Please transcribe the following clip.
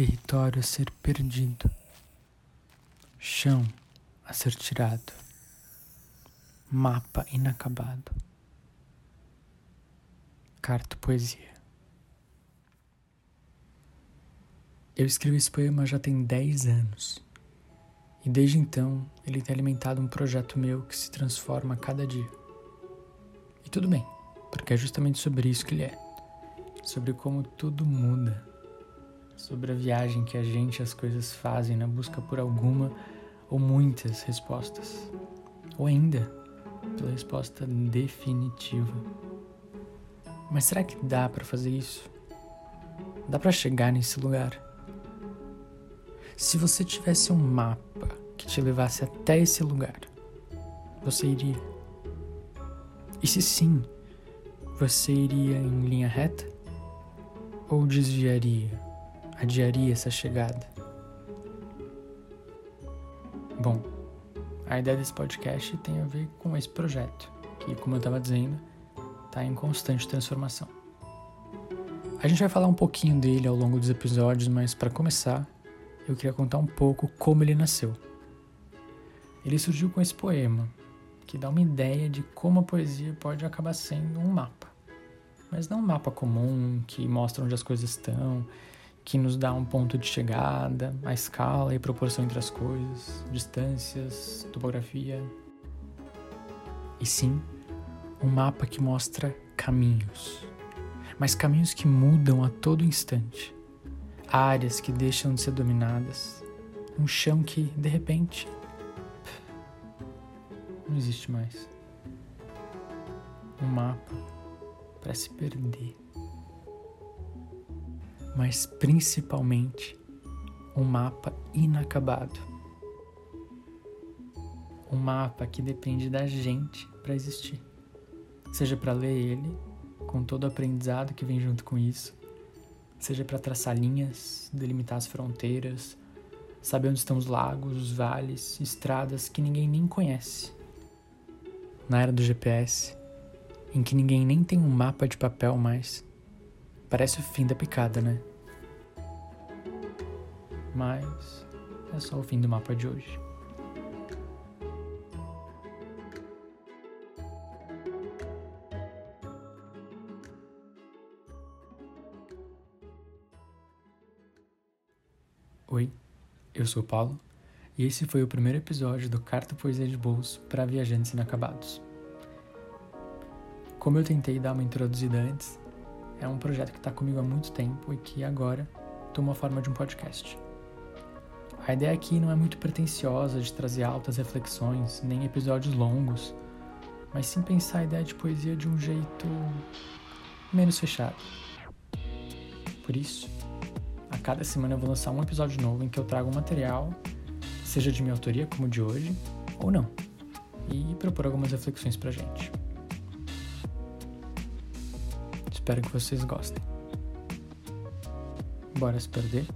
território a ser perdido, chão a ser tirado, mapa inacabado. Carto Poesia. Eu escrevo esse poema já tem 10 anos. E desde então, ele tem alimentado um projeto meu que se transforma a cada dia. E tudo bem, porque é justamente sobre isso que ele é. Sobre como tudo muda. Sobre a viagem que a gente e as coisas fazem na busca por alguma ou muitas respostas. Ou ainda, pela resposta definitiva. Mas será que dá para fazer isso? Dá para chegar nesse lugar? Se você tivesse um mapa que te levasse até esse lugar, você iria? E se sim, você iria em linha reta? Ou desviaria, adiaria essa chegada? Bom, a ideia desse podcast tem a ver com esse projeto, que, como eu estava dizendo, está em constante transformação. A gente vai falar um pouquinho dele ao longo dos episódios, mas para começar, eu queria contar um pouco como ele nasceu. Ele surgiu com esse poema, que dá uma ideia de como a poesia pode acabar sendo um mapa. Mas não um mapa comum que mostra onde as coisas estão, que nos dá um ponto de chegada, a escala e proporção entre as coisas, distâncias, topografia. E sim, um mapa que mostra caminhos, mas caminhos que mudam a todo instante áreas que deixam de ser dominadas, um chão que, de repente, não existe mais. Um mapa para se perder. Mas principalmente um mapa inacabado. Um mapa que depende da gente para existir. Seja para ler ele, com todo o aprendizado que vem junto com isso, seja para traçar linhas, delimitar as fronteiras, saber onde estão os lagos, os vales, estradas que ninguém nem conhece. Na era do GPS, em que ninguém nem tem um mapa de papel mais, parece o fim da picada, né? Mas é só o fim do mapa de hoje. Oi, eu sou o Paulo e esse foi o primeiro episódio do Carta Poesia de Bolso para Viajantes Inacabados. Como eu tentei dar uma introduzida antes, é um projeto que está comigo há muito tempo e que agora toma a forma de um podcast. A ideia aqui não é muito pretensiosa de trazer altas reflexões, nem episódios longos, mas sim pensar a ideia de poesia de um jeito menos fechado. Por isso, cada semana eu vou lançar um episódio novo em que eu trago um material, seja de minha autoria, como de hoje, ou não, e propor algumas reflexões pra gente. Espero que vocês gostem. Bora se perder?